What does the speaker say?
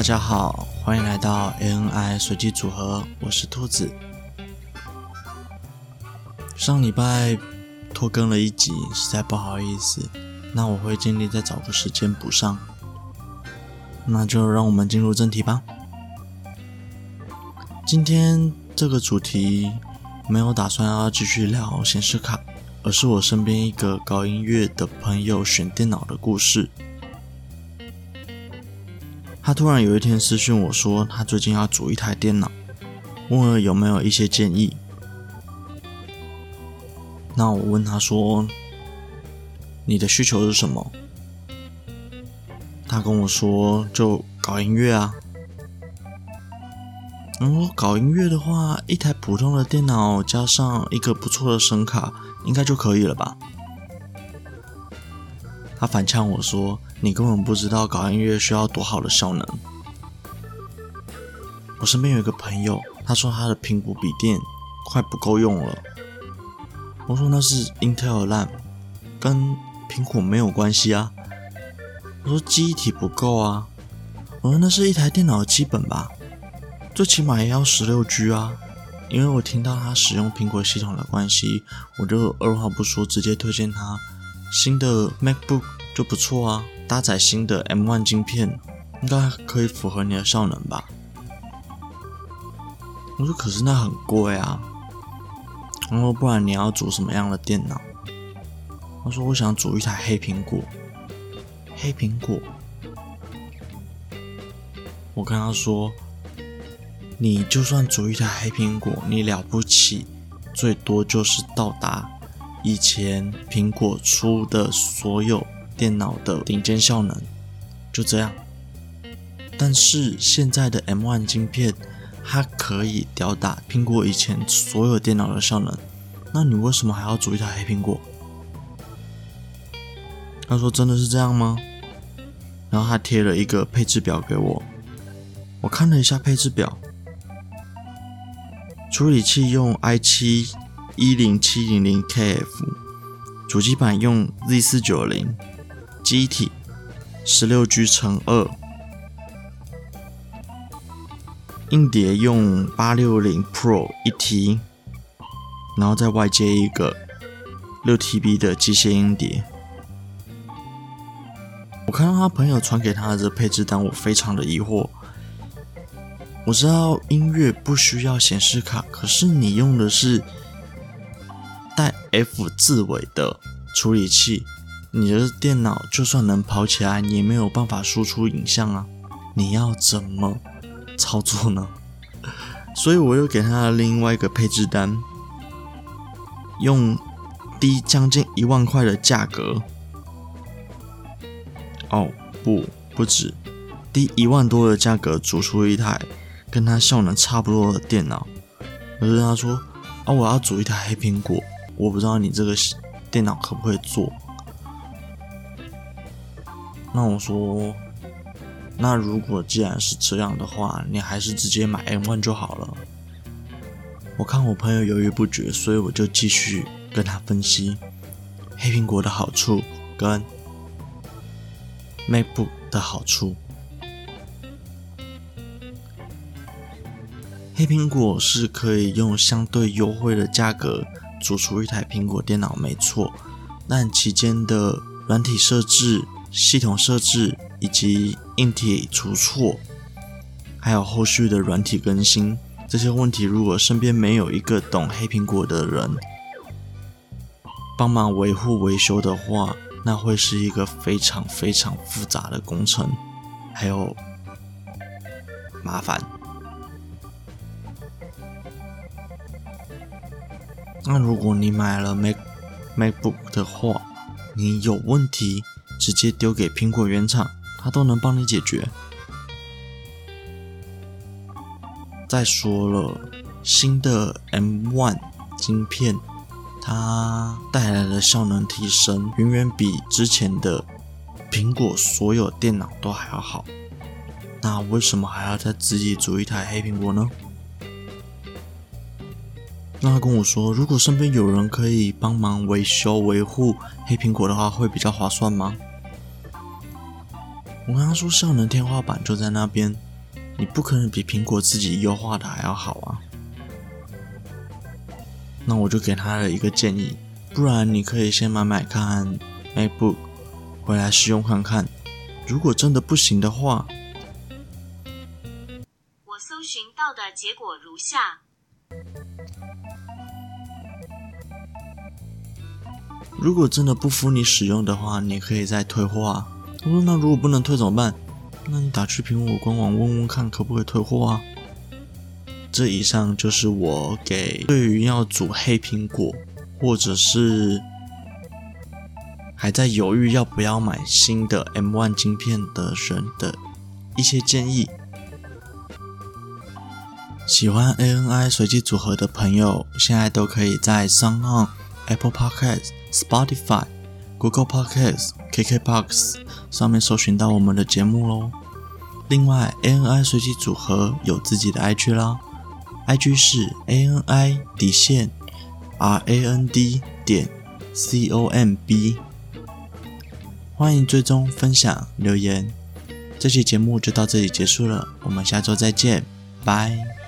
大家好，欢迎来到 ANI 随机组合，我是兔子。上礼拜拖更了一集，实在不好意思，那我会尽力再找个时间补上。那就让我们进入正题吧。今天这个主题没有打算要继续聊显示卡，而是我身边一个搞音乐的朋友选电脑的故事。他突然有一天私讯我说，他最近要组一台电脑，问我有没有一些建议。那我问他说：“你的需求是什么？”他跟我说：“就搞音乐啊。”嗯，搞音乐的话，一台普通的电脑加上一个不错的声卡，应该就可以了吧？他反呛我说：“你根本不知道搞音乐需要多好的效能。”我身边有一个朋友，他说他的苹果笔电快不够用了。我说那是 Intel 烂，跟苹果没有关系啊。我说记忆体不够啊。我说那是一台电脑的基本吧，最起码也要十六 G 啊。因为我听到他使用苹果系统的关系，我就二话不说直接推荐他。新的 MacBook 就不错啊，搭载新的 M1 晶片，应该可以符合你的效能吧？我说可是那很贵啊。然后不然你要组什么样的电脑？他说我想组一台黑苹果。黑苹果？我跟他说，你就算组一台黑苹果，你了不起，最多就是到达。以前苹果出的所有电脑的顶尖效能，就这样。但是现在的 M1 晶片，它可以吊打苹果以前所有电脑的效能。那你为什么还要组一台黑苹果？他说：“真的是这样吗？”然后他贴了一个配置表给我，我看了一下配置表，处理器用 i7。一零七零零 KF，主机板用 Z 四九零，机体十六 G 乘二，硬碟用八六零 Pro 一 T，然后再外接一个六 TB 的机械硬碟。我看到他朋友传给他的这配置单，我非常的疑惑。我知道音乐不需要显示卡，可是你用的是。带 F 字尾的处理器，你的电脑就算能跑起来，你也没有办法输出影像啊！你要怎么操作呢？所以我又给他了另外一个配置单，用低将近一万块的价格，哦不，不止，低一万多的价格组出一台跟他效能差不多的电脑。我就跟他说啊，我要组一台黑苹果。我不知道你这个电脑可不可以做？那我说，那如果既然是这样的话，你还是直接买 M1 就好了。我看我朋友犹豫不决，所以我就继续跟他分析黑苹果的好处跟 MacBook 的好处。黑苹果是可以用相对优惠的价格。组出一台苹果电脑没错，但期间的软体设置、系统设置以及硬体出错，还有后续的软体更新这些问题，如果身边没有一个懂黑苹果的人帮忙维护维修的话，那会是一个非常非常复杂的工程，还有麻烦。那如果你买了 Mac MacBook 的话，你有问题直接丢给苹果原厂，它都能帮你解决。再说了，新的 M1 晶片，它带来的效能提升远远比之前的苹果所有电脑都还要好。那为什么还要再自己组一台黑苹果呢？那他跟我说，如果身边有人可以帮忙维修维护黑苹果的话，会比较划算吗？我跟他说，效能天花板就在那边，你不可能比苹果自己优化的还要好啊。那我就给他了一个建议，不然你可以先买买看 MacBook，回来试用看看。如果真的不行的话，我搜寻到的结果如下。如果真的不敷你使用的话，你可以再退货啊。我说那如果不能退怎么办？那你打去苹果官网问问看可不可以退货啊。这以上就是我给对于要组黑苹果，或者是还在犹豫要不要买新的 M1 晶片的人的一些建议。喜欢 ANI 随机组合的朋友，现在都可以在商行、Apple Podcasts、Spotify、Google Podcasts、KKBox 上面搜寻到我们的节目喽。另外，ANI 随机组合有自己的 IG 啦，IG 是 ANI 底线 RAND 点 COMB，欢迎追踪、分享、留言。这期节目就到这里结束了，我们下周再见，拜。